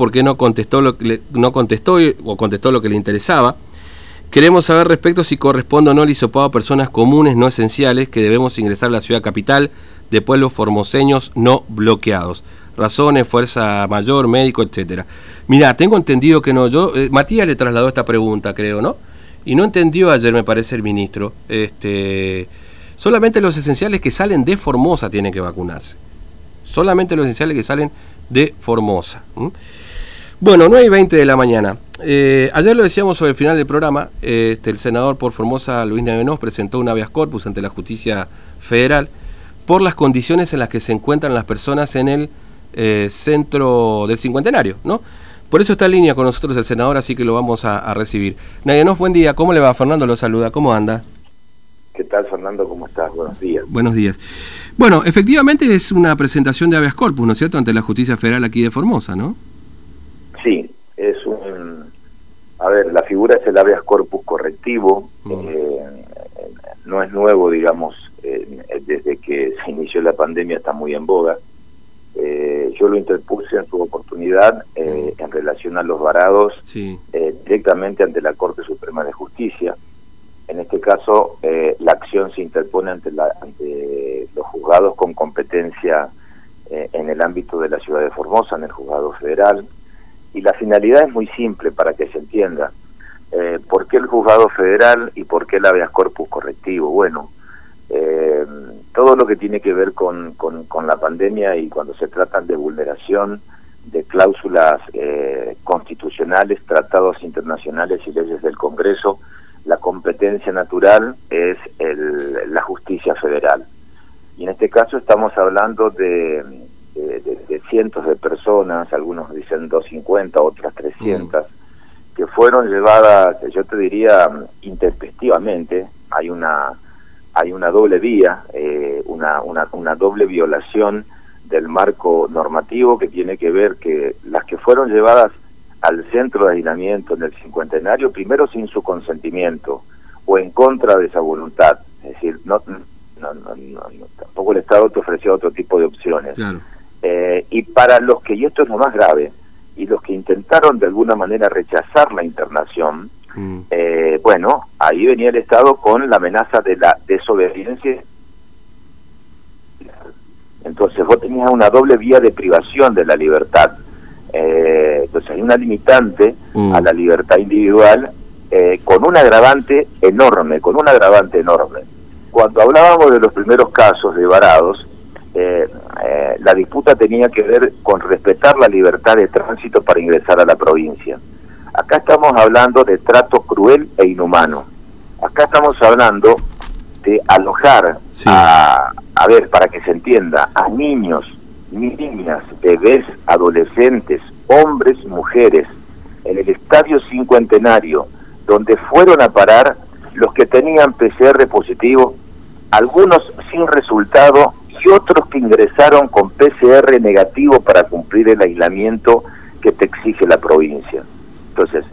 por qué no contestó, lo que le- no contestó o contestó lo que le interesaba. Queremos saber respecto si corresponde o no el hisopado a personas comunes no esenciales que debemos ingresar a la ciudad capital de pueblos formoseños no bloqueados. Razones, fuerza mayor, médico, etcétera. Mira, tengo entendido que no. Yo, eh, Matías le trasladó esta pregunta, creo, ¿no? Y no entendió ayer, me parece, el ministro. Este, solamente los esenciales que salen de Formosa tienen que vacunarse. Solamente los esenciales que salen de Formosa. Bueno, 9 y 20 de la mañana. Eh, ayer lo decíamos sobre el final del programa. eh, Este, el senador por Formosa, Luis Navenós, presentó un habeas corpus ante la justicia federal por las condiciones en las que se encuentran las personas en el eh, centro del cincuentenario, ¿no? Por eso está en línea con nosotros el senador, así que lo vamos a, a recibir. Navenós, buen día. ¿Cómo le va? Fernando lo saluda. ¿Cómo anda? ¿Qué tal, Fernando? ¿Cómo estás? Buenos días. Buenos días. Bueno, efectivamente es una presentación de habeas corpus, ¿no es cierto?, ante la justicia federal aquí de Formosa, ¿no? Sí, es un... A ver, la figura es el habeas corpus correctivo. Mm. eh, no es nuevo, digamos, eh, desde que se inició la pandemia está muy en boga. Eh, yo lo interpuse en su oportunidad eh, en relación a los varados Sí. eh, directamente ante la Corte Suprema de Justicia. En este caso, la acción se interpone ante, la, ante los juzgados con competencia en el ámbito de la ciudad de Formosa, en el juzgado federal. Y la finalidad es muy simple para que se entienda. Eh, ¿Por qué el juzgado federal y por qué el habeas corpus correctivo? Bueno, eh, todo lo que tiene que ver con, con, con la pandemia y cuando se tratan de vulneración de cláusulas eh, constitucionales, tratados internacionales y leyes del Congreso, la competencia natural es el- la justicia federal. Y en este caso estamos hablando de, de- de- de cientos de personas, algunos dicen 250, otras 300, que fueron llevadas, yo te diría, intempestivamente. Hay una hay una doble vía, eh, una, una, una doble violación del marco normativo que tiene que ver que las que fueron llevadas al centro de aislamiento en el cincuentenario, primero sin su consentimiento o en contra de esa voluntad. Es decir, no, no, no, no, no, tampoco el Estado te ofreció otro tipo de opciones. Claro. Eh, y para los que, y esto es lo más grave, y los que intentaron de alguna manera rechazar la internación, Mm. eh, bueno, ahí venía el Estado con la amenaza de la desobediencia. Entonces vos tenías una doble vía de privación de la libertad. Eh, entonces hay una limitante Mm. a la libertad individual eh, con un agravante enorme, con un agravante enorme. Cuando hablábamos de los primeros casos de varados, eh, eh, la disputa tenía que ver con respetar la libertad de tránsito para ingresar a la provincia. Acá estamos hablando de trato cruel e inhumano. Acá estamos hablando de alojar Sí. a, a ver, para que se entienda, a niños, niñas, bebés, adolescentes, hombres, mujeres, en el estadio cincuentenario, donde fueron a parar los que tenían PCR positivo, algunos sin resultado y otros que ingresaron con PCR negativo para cumplir el aislamiento que te exige la provincia. Entonces,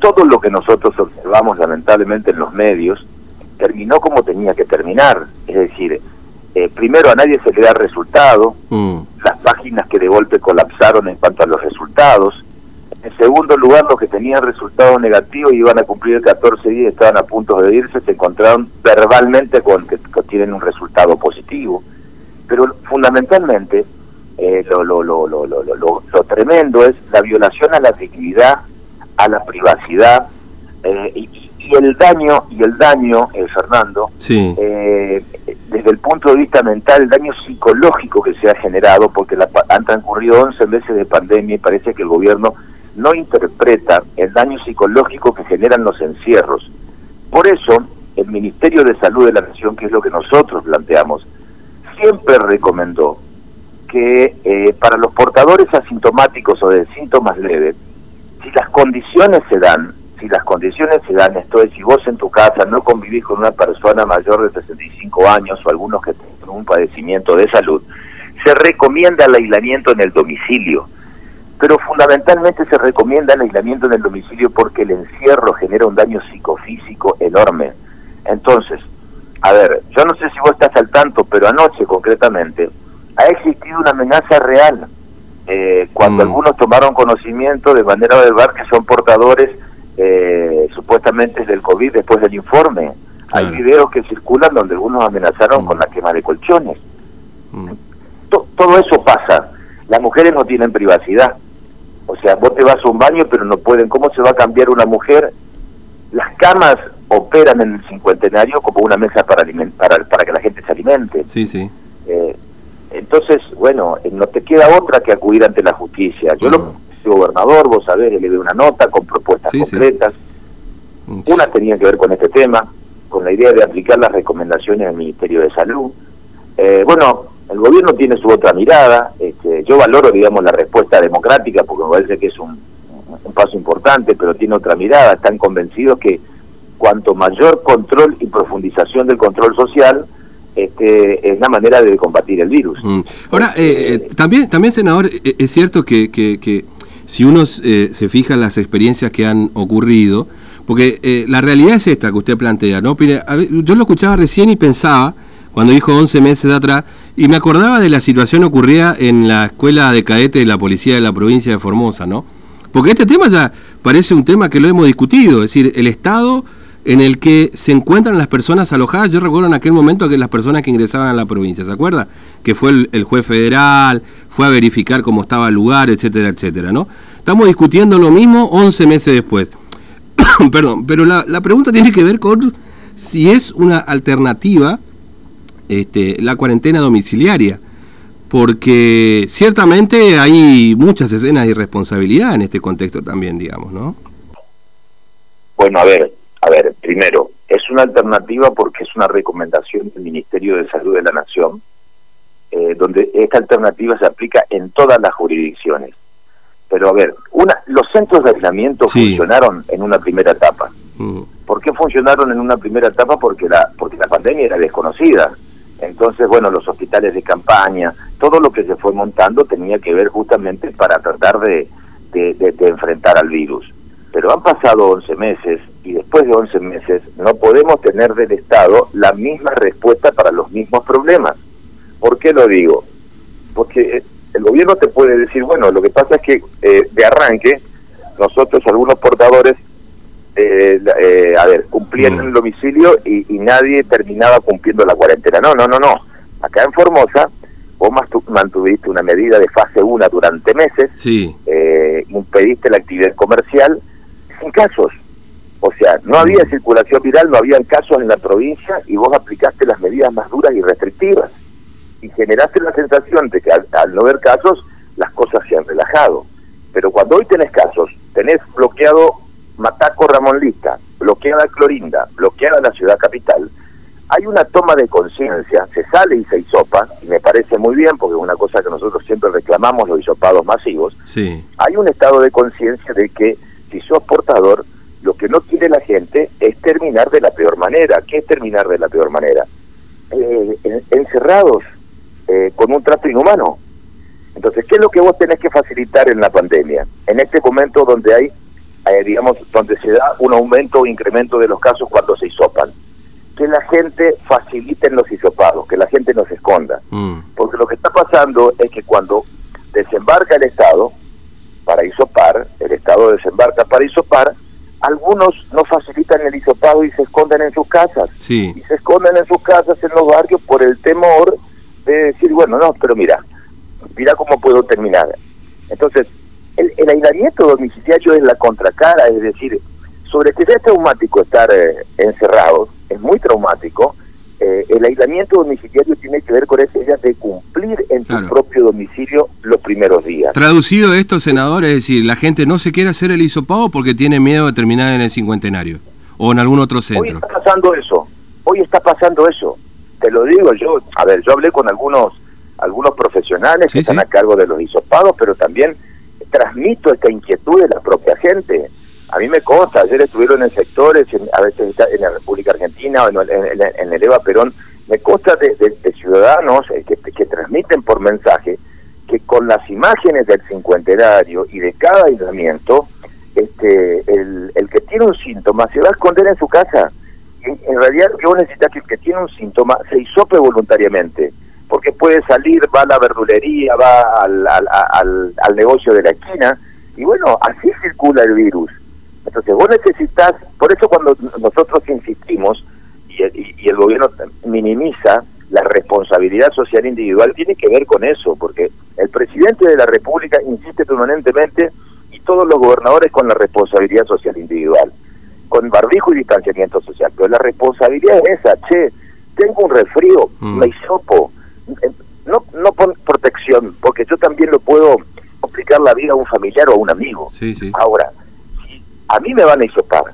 todo lo que nosotros observamos lamentablemente en los medios terminó como tenía que terminar. Es decir, eh, primero a nadie se le da resultado, Mm. las páginas que de golpe colapsaron en cuanto a los resultados. En segundo lugar, los que tenían resultado negativo y iban a cumplir 14 días y estaban a punto de irse, se encontraron verbalmente con que, que tienen un resultado positivo. Pero fundamentalmente, eh, lo, lo, lo, lo, lo, lo, lo- lo tremendo es la violación a la dignidad, a la privacidad eh, y, y el daño, y el daño, eh, Fernando, Sí. eh, desde el punto de vista mental, el daño psicológico que se ha generado, porque la han transcurrido 11 meses de pandemia y parece que el gobierno no interpreta el daño psicológico que generan los encierros. Por eso, el Ministerio de Salud de la Nación, que es lo que nosotros planteamos, siempre recomendó que eh, para los portadores asintomáticos o de síntomas leves, si las condiciones se dan, si las condiciones se dan, esto es, si vos en tu casa no convivís con una persona mayor de 65 años o algunos que tienen un padecimiento de salud, se recomienda el aislamiento en el domicilio. Pero fundamentalmente se recomienda el aislamiento en el domicilio porque el encierro genera un daño psicofísico enorme. Entonces, a ver, yo no sé si vos estás al tanto, pero anoche concretamente ha existido una amenaza real eh, cuando mm. algunos tomaron conocimiento de manera verbal que son portadores eh, supuestamente del COVID después del informe. Hay videos que circulan donde algunos amenazaron mm. con la quema de colchones. Mm. todo eso pasa. Las mujeres no tienen privacidad. O sea, vos te vas a un baño pero no pueden. ¿Cómo se va a cambiar una mujer? Las camas operan en el cincuentenario como una mesa para, para, para que la gente se alimente. Sí, sí. Eh, entonces, bueno, eh, no te queda otra que acudir ante la justicia. Yo lo soy gobernador, vos sabés, le di una nota con propuestas concretas. Mm. Una tenía que ver con este tema, con la idea de aplicar las recomendaciones del Ministerio de Salud. Eh, bueno, el gobierno tiene su otra mirada. Este, yo valoro, digamos, la respuesta democrática porque me parece que es un, un paso importante, pero tiene otra mirada. Están convencidos que cuanto mayor control y profundización del control social, este, es la manera de combatir el virus. Mm. Ahora, eh, eh, también, también, senador, eh, es cierto que, que, si uno se fija en las experiencias que han ocurrido, porque la realidad es esta que usted plantea, ¿no? yo lo escuchaba recién y pensaba, cuando dijo 11 meses atrás, y me acordaba de la situación ocurrida en la escuela de cadete de la policía de la provincia de Formosa, ¿no? Porque este tema ya parece un tema que lo hemos discutido, es decir, el Estado en el que se encuentran las personas alojadas. Yo recuerdo en aquel momento que las personas que ingresaban a la provincia, ¿se acuerda? Que fue el, juez federal, fue a verificar cómo estaba el lugar, etcétera, etcétera, ¿no? Estamos discutiendo lo mismo 11 meses después. Perdón, pero la, pregunta tiene que ver con si es una alternativa este, la cuarentena domiciliaria, porque ciertamente hay muchas escenas de irresponsabilidad en este contexto también, digamos, ¿no? Bueno, a ver, a ver, primero, es una alternativa porque es una recomendación del Ministerio de Salud de la Nación, eh, donde esta alternativa se aplica en todas las jurisdicciones. Pero a ver, una, los centros de aislamiento funcionaron en una primera etapa. Mm. ¿Por qué funcionaron en una primera etapa? Porque la, porque la pandemia era desconocida. Entonces, bueno, los hospitales de campaña, todo lo que se fue montando tenía que ver justamente para tratar de, de enfrentar al virus. Pero han pasado 11 meses y después de 11 meses no podemos tener del Estado la misma respuesta para los mismos problemas. ¿Por qué lo digo? Porque eh, el gobierno te puede decir, bueno, lo que pasa es que eh, de arranque nosotros algunos portadores, eh, a ver, cumplían mm. el domicilio y, nadie terminaba cumpliendo la cuarentena. No, no, no, no. Acá en Formosa vos mantuviste una medida de fase 1 durante meses, sí. impediste la actividad comercial sin casos o sea, no había mm. circulación viral, no había casos en la provincia y vos aplicaste las medidas más duras y restrictivas. Y generaste la sensación de que al, no haber casos, las cosas se han relajado. Pero cuando hoy tenés casos, tenés bloqueado Mataco Ramón Lista, bloqueada Clorinda, bloqueada la ciudad capital, hay una toma de conciencia, se sale y se hisopa, y me parece muy bien, porque es una cosa que nosotros siempre reclamamos, los hisopados masivos, sí. hay un estado de conciencia de que si sos portador, lo que no quiere la gente es terminar de la peor manera. ¿Qué es terminar de la peor manera? Eh, encerrados eh, con un trato inhumano. Entonces, ¿qué es lo que vos tenés que facilitar en la pandemia? En este momento donde hay, eh, digamos, donde se da un aumento o incremento de los casos cuando se hisopan. Que la gente facilite los hisopados, que la gente no se esconda. Mm. Porque lo que está pasando es que cuando desembarca el Estado para hisopar, el Estado desembarca para hisopar, algunos no facilitan el hisopado y se esconden en sus casas. Sí. Y se esconden en sus casas, en los barrios, por el temor de decir, bueno, no, pero mira, mira cómo puedo terminar. Entonces, el, el aislamiento domiciliario es la contracara, es decir, sobre que es traumático estar eh, encerrado, es muy traumático, eh, el aislamiento domiciliario tiene que ver con esa idea de cumplir en tu propio domicilio los primeros días. Traducido esto, senador, es decir, la gente no se quiere hacer el hisopado porque tiene miedo de terminar en el cincuentenario o en algún otro centro. Hoy está pasando eso, hoy está pasando eso. Te lo digo yo, a ver, yo hablé con algunos algunos profesionales que están a cargo de los hisopados, pero también transmito esta inquietud de la propia gente. A mí me consta, ayer estuvieron en sectores, a veces en la República Argentina o en, el Eva Perón, me consta de, ciudadanos eh, que, transmiten por mensaje que con las imágenes del cincuentenario y de cada aislamiento, este, el, que tiene un síntoma se va a esconder en su casa. En, realidad lo que vos necesitas que el que tiene un síntoma se hisope voluntariamente. porque puede salir, va a la verdulería, va al, al, al, negocio de la esquina, y bueno, así circula el virus. Entonces vos necesitas, por eso cuando nosotros insistimos y, y, el gobierno minimiza la responsabilidad social individual, tiene que ver con eso, porque el presidente de la República insiste permanentemente y todos los gobernadores con la responsabilidad social individual, con barbijo y distanciamiento social, pero la responsabilidad es esa, che, tengo un resfrío, mm. me hisopo, eh, no, no por protección, porque yo también lo puedo complicar la vida a un familiar o a un amigo. Ahora, si a mí me van a hisopar.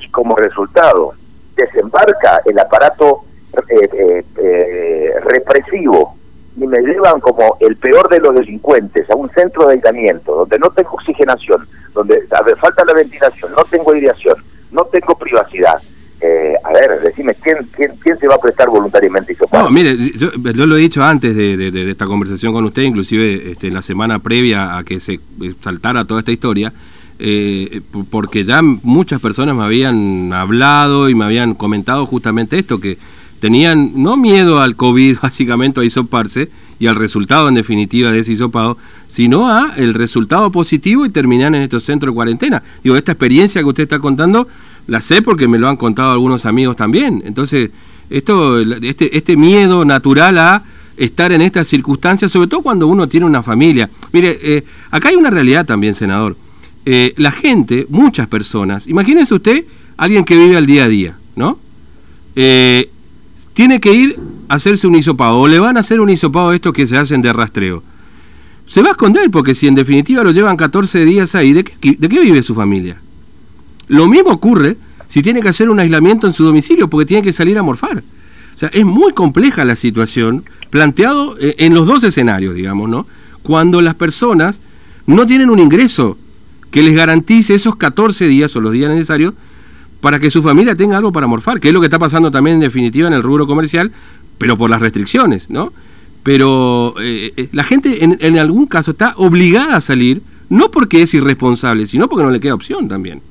Y como resultado desembarca el aparato eh, eh, represivo y me llevan como el peor de los delincuentes a un centro de aislamiento donde no tengo oxigenación, donde falta la ventilación, no tengo aireación, no tengo privacidad, eh, a ver, decime, ¿quién, quién, quién se va a prestar voluntariamente No, mire, yo, lo he dicho antes de, esta conversación con usted, inclusive este, en la semana previa a que se saltara toda esta historia, eh, porque ya muchas personas me habían hablado y me habían comentado justamente esto, que tenían no miedo al COVID, básicamente a hisoparse, y al resultado en definitiva de ese hisopado, sino a el resultado positivo y terminar en estos centros de cuarentena. Digo, esta experiencia que usted está contando la sé porque me lo han contado algunos amigos también. Entonces, esto, este, este miedo natural a estar en estas circunstancias, sobre todo cuando uno tiene una familia. Mire, eh, acá hay una realidad también, senador. Eh, la gente, muchas personas, imagínese usted, alguien que vive al día a día, ¿no? Eh, tiene que ir a hacerse un hisopado, o le van a hacer un hisopado estos que se hacen de rastreo. Se va a esconder, porque si en definitiva lo llevan 14 días ahí, ¿de qué, de qué vive su familia? Lo mismo ocurre si tiene que hacer un aislamiento en su domicilio porque tiene que salir a morfar. O sea, es muy compleja la situación planteado eh, en los dos escenarios, digamos, ¿no? Cuando las personas no tienen un ingreso que les garantice esos 14 días o los días necesarios para que su familia tenga algo para morfar, que es lo que está pasando también en definitiva en el rubro comercial, pero por las restricciones, ¿no? Pero eh, eh, la gente en, en algún caso está obligada a salir, no porque es irresponsable, sino porque no le queda opción también.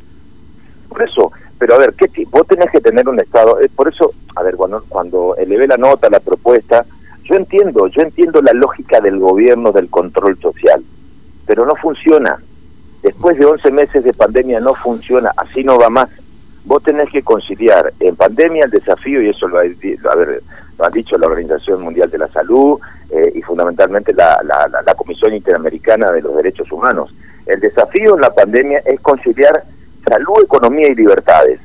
Por eso, pero a ver, ¿qué vos tenés que tener un Estado, eh, por eso, a ver, cuando, cuando elevé la nota, la propuesta, yo entiendo, yo entiendo la lógica del gobierno del control social, pero no funciona. Después de 11 meses de pandemia no funciona, así no va más. Vos tenés que conciliar en pandemia el desafío, y eso lo ha, lo ha dicho la Organización Mundial de la Salud eh, y fundamentalmente la, la, la Comisión Interamericana de los Derechos Humanos. El desafío en la pandemia es conciliar salud, economía y libertades.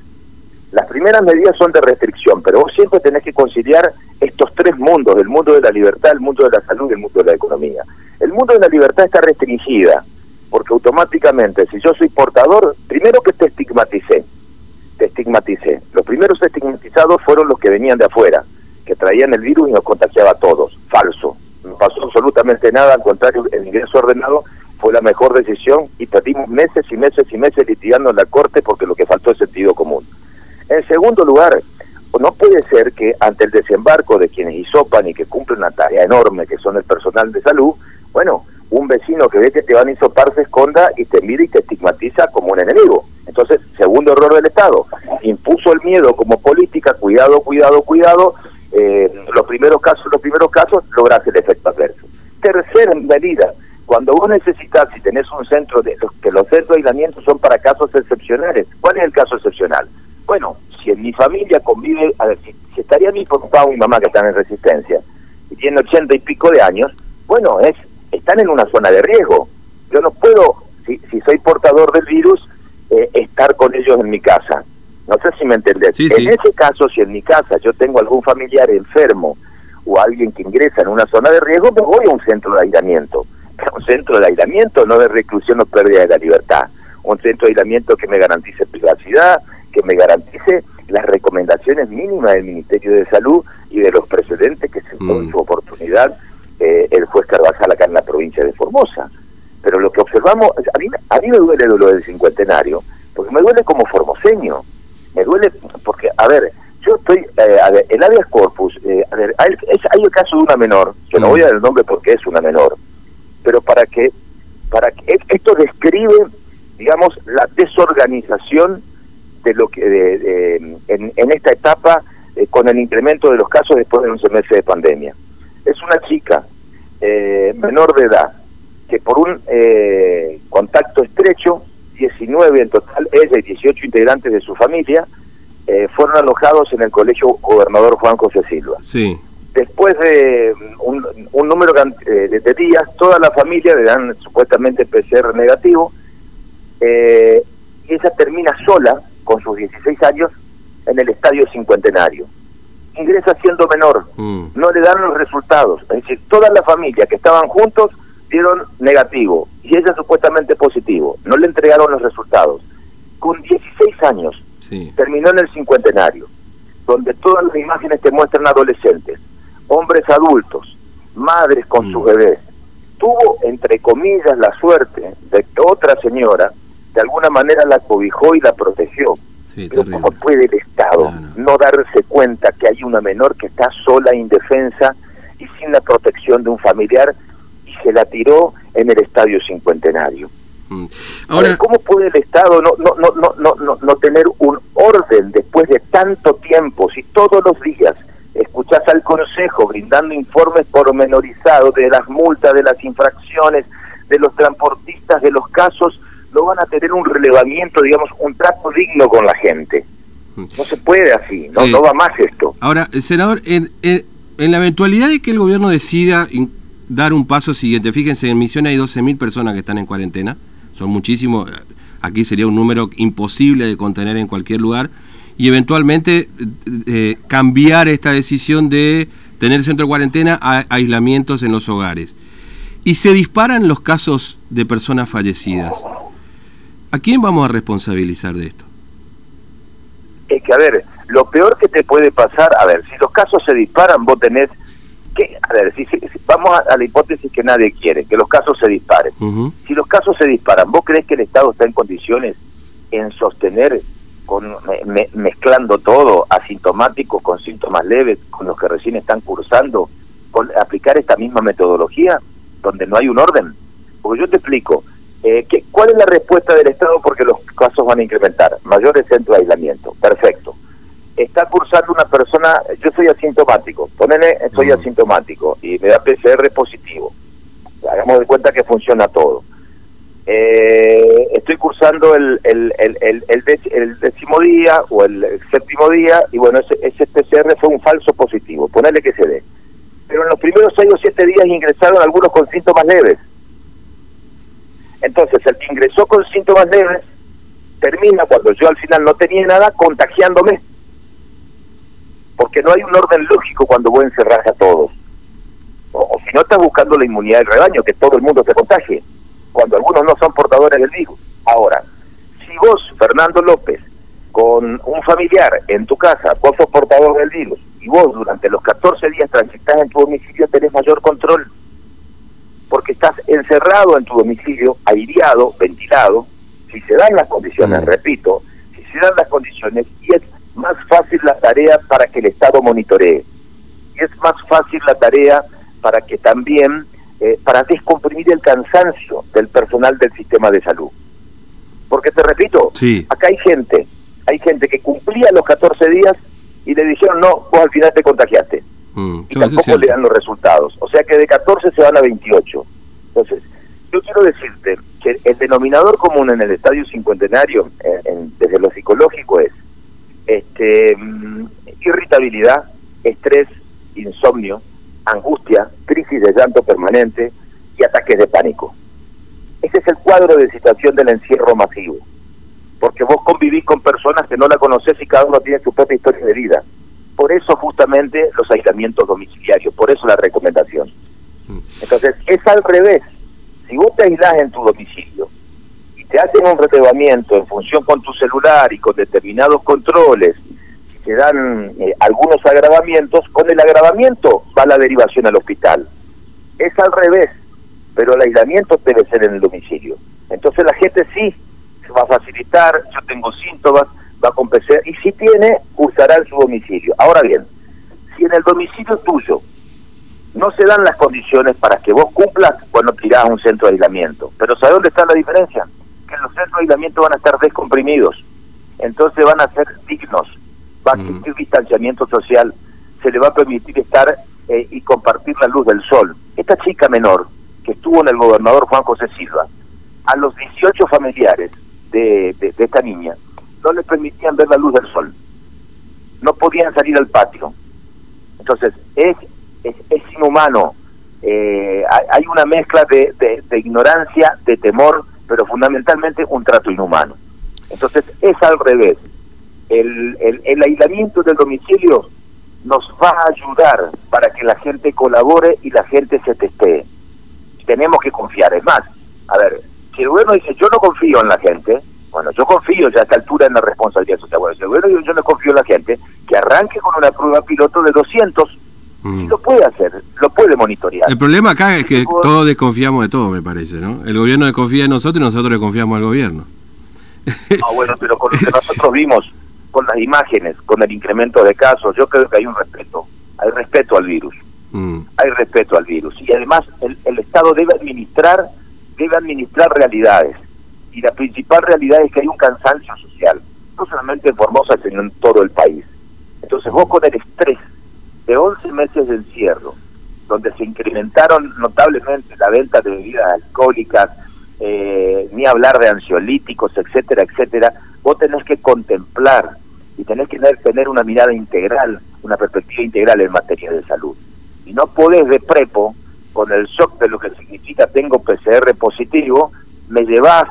Las primeras medidas son de restricción, pero vos siempre tenés que conciliar estos tres mundos, el mundo de la libertad, el mundo de la salud y el mundo de la economía. El mundo de la libertad está restringida, porque automáticamente, si yo soy portador, primero que te estigmaticé, te estigmaticé. Los primeros estigmatizados fueron los que venían de afuera, que traían el virus y nos contagiaba a todos. Falso. No pasó absolutamente nada, al contrario, el ingreso ordenado fue la mejor decisión y perdimos meses y meses y meses litigando en la Corte porque lo que faltó es sentido común. En segundo lugar, no puede ser que ante el desembarco de quienes hisopan y que cumplen una tarea enorme, que son el personal de salud, bueno, un vecino que ve que te van a hisopar se esconda y te mira y te estigmatiza como un enemigo. Entonces, segundo error del Estado, impuso el miedo como política, cuidado, cuidado, cuidado, eh, los primeros casos, los primeros casos, logras el efecto adverso. Tercera medida, cuando vos necesitas, si tenés un centro, de que los centros de aislamiento son para casos excepcionales. ¿Cuál es el caso excepcional? Bueno, si en mi familia convive, si, estaría mi papá o mi mamá que están en resistencia y tienen ochenta y pico de años, bueno, es están en una zona de riesgo. Yo no puedo, si, si soy portador del virus, eh, estar con ellos en mi casa. No sé si me entendés. en ese caso, si en mi casa yo tengo algún familiar enfermo o alguien que ingresa en una zona de riesgo, me voy a un centro de aislamiento un centro de aislamiento, no de reclusión o pérdida de la libertad. Un centro de aislamiento que me garantice privacidad, que me garantice las recomendaciones mínimas del Ministerio de Salud y de los precedentes que se en su mm. oportunidad eh, el juez Carvajal acá en la provincia de Formosa. Pero lo que observamos, a mí, a mí me duele lo del cincuentenario, porque me duele como formoseño, me duele porque, a ver, yo estoy, eh, a ver, el habeas corpus, eh, a ver, hay, hay, el caso de una menor, que no mm. voy a dar el nombre porque es una menor, pero para que, para que esto describe, digamos, la desorganización de lo que en, esta etapa eh, con el incremento de los casos después de 11 meses de pandemia. es una chica eh, menor de edad que por un eh, contacto estrecho, 19 en total, ella y 18 integrantes de su familia, eh, fueron alojados en el colegio gobernador Juan José Silva. Sí. Después de un, número de, días, toda la familia le dan supuestamente PCR negativo y ella termina sola, con sus 16 años, en el estadio cincuentenario ingresa siendo menor, mm. no le dan los resultados. Es decir, toda la familia que estaban juntos dieron negativo y ella supuestamente positivo, no le entregaron los resultados. Con 16 años terminó en el cincuentenario, donde todas las imágenes te muestran adolescentes, hombres adultos, madres con sus mm. bebés. Tuvo, entre comillas, la suerte de que otra señora de alguna manera la cobijó y la protegió pero ¿cómo puede el Estado no. darse cuenta que hay una menor que está sola, indefensa y sin la protección de un familiar y se la tiró en el estadio cincuentenario? Mm. Ahora, ¿cómo puede el Estado no, no, no, no, no, no tener un orden después de tanto tiempo si todos los días escuchás al Consejo brindando informes pormenorizados de las multas, de las infracciones, de los transportistas, de los casos no van a tener un relevamiento, digamos, un trato digno con la gente. No se puede así, no, no va más esto. Ahora, senador, en, en, la eventualidad de que el gobierno decida dar un paso siguiente, fíjense, en Misión hay 12.000 personas que están en cuarentena, son muchísimos, aquí sería un número imposible de contener en cualquier lugar, y eventualmente eh, cambiar esta decisión de tener centro de cuarentena a aislamientos en los hogares. Y se disparan los casos de personas fallecidas. ¿A quién vamos a responsabilizar de esto? Es que, a ver, lo peor que te puede pasar, a ver, si los casos se disparan, vos tenés que, a ver, si, vamos a, la hipótesis que nadie quiere, que los casos se disparen. Si los casos se disparan, ¿vos crees que el Estado está en condiciones en sostener, con mezclando todo, asintomáticos con síntomas leves, con los que recién están cursando, con aplicar esta misma metodología, donde no hay un orden? Porque yo te explico, eh, ¿qué, ¿Cuál es la respuesta del Estado? Porque los casos van a incrementar. Mayores centros de aislamiento. Perfecto. Está cursando una persona, yo soy asintomático, ponele, soy asintomático y me da PCR positivo. Hagamos de cuenta que funciona todo. Eh, estoy cursando el, el, el, el, décimo día o el, séptimo día y bueno, ese, ese PCR fue un falso positivo, ponele que se dé. Pero en los primeros seis o siete días ingresaron algunos con síntomas leves entonces, el que ingresó con síntomas leves termina cuando yo al final no tenía nada contagiándome. Porque no hay un orden lógico cuando voy a encerrar a todos. O, si no estás buscando la inmunidad del rebaño, que todo el mundo se contagie, cuando algunos no son portadores del virus. Ahora, si vos, Fernando López, con un familiar en tu casa, vos sos portador del virus, y vos durante los 14 días transitas en tu domicilio, tenés mayor control porque estás encerrado en tu domicilio, aireado, ventilado, si se dan las condiciones, mm. repito, si se dan las condiciones, y es más fácil la tarea para que el Estado monitoree, y es más fácil la tarea para que también, eh, para descomprimir el cansancio del personal del sistema de salud. Porque te repito, acá hay gente, hay gente que cumplía los 14 días y le dijeron, no, vos al final te contagiaste. Mm, y tampoco le dan los resultados. O sea que de 14 se van a 28. Entonces, yo quiero decirte que el denominador común en el estadio cincuentenario, desde lo psicológico, es este mm, irritabilidad, estrés, insomnio, angustia, crisis de llanto permanente y ataques de pánico. Ese es el cuadro de situación del encierro masivo. Porque vos convivís con personas que no la conoces y cada uno tiene su propia historia de vida. Por eso justamente los aislamientos domiciliarios, por eso la recomendación. Mm. Entonces, es al revés. Si vos te aislás en tu domicilio y te hacen un retebamiento en función con tu celular y con determinados controles, si te dan eh, algunos agravamientos, con el agravamiento va la derivación al hospital. Es al revés, pero el aislamiento debe ser en el domicilio. Entonces la gente sí se va a facilitar, yo tengo síntomas, va a compensar y si tiene, usará en su domicilio. Ahora bien, si en el domicilio tuyo no se dan las condiciones para que vos cumplas, bueno, tirás a un centro de aislamiento. Pero ¿sabe dónde está la diferencia? Que los centros de aislamiento van a estar descomprimidos, entonces van a ser dignos, va a existir distanciamiento social, se le va a permitir estar eh, y compartir la luz del sol. Esta chica menor, que estuvo en el gobernador Juan José Silva, a los 18 familiares de, de, esta niña, no le permitían ver la luz del sol. No podían salir al patio. Entonces, es, es, es inhumano. Eh, hay, una mezcla de, de, ignorancia, de temor, pero fundamentalmente un trato inhumano. Entonces, es al revés. El, el, aislamiento del domicilio nos va a ayudar para que la gente colabore y la gente se testee. Tenemos que confiar. Es más, a ver, si el gobierno dice yo no confío en la gente, bueno, yo confío ya a esta altura en la responsabilidad social. Bueno, dice yo no confío en la gente, que arranque con una prueba piloto de 200 mm. lo puede hacer, lo puede monitorear. El problema acá es que todos desconfiamos de todo, me parece, ¿no? El gobierno desconfía de nosotros y nosotros desconfiamos al gobierno. Ah, bueno, pero con lo que nosotros vimos, con las imágenes, con el incremento de casos, yo creo que hay un respeto, hay respeto al virus, mm. hay respeto al virus. Y además el, el Estado debe administrar debe administrar realidades. Y la principal realidad es que hay un cansancio social, no solamente en Formosa, sino en todo el país. Entonces vos con el estrés de 11 meses de encierro, donde se incrementaron notablemente la venta de bebidas alcohólicas, eh, ni hablar de ansiolíticos, etcétera, etcétera, vos tenés que contemplar y tenés que tener, una mirada integral, una perspectiva integral en materia de salud. Y no podés de prepo con el shock de lo que significa tengo PCR positivo, me llevas,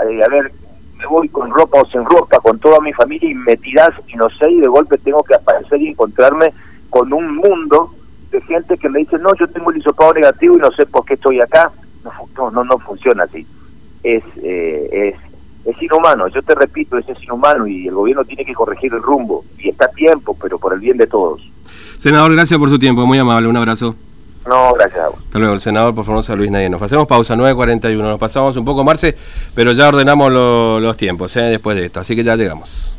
a ver, me voy con ropa o sin ropa, con toda mi familia y me tirás y no sé, y de golpe tengo que aparecer y encontrarme con un mundo de gente que me dice, no, yo tengo el hisopado negativo y no sé por qué estoy acá. No, no, no funciona así. Es, eh, es, es inhumano, yo te repito, es, es inhumano y el gobierno tiene que corregir el rumbo. Y está a tiempo, pero por el bien de todos. Senador, gracias por su tiempo, muy amable, un abrazo. No, gracias a vos. Hasta luego, el senador por Formosa Luis Nadie. Hacemos pausa, 9.41. Nos pasamos un poco, Marce, pero ya ordenamos los tiempos ¿eh? después de esto, así que ya llegamos.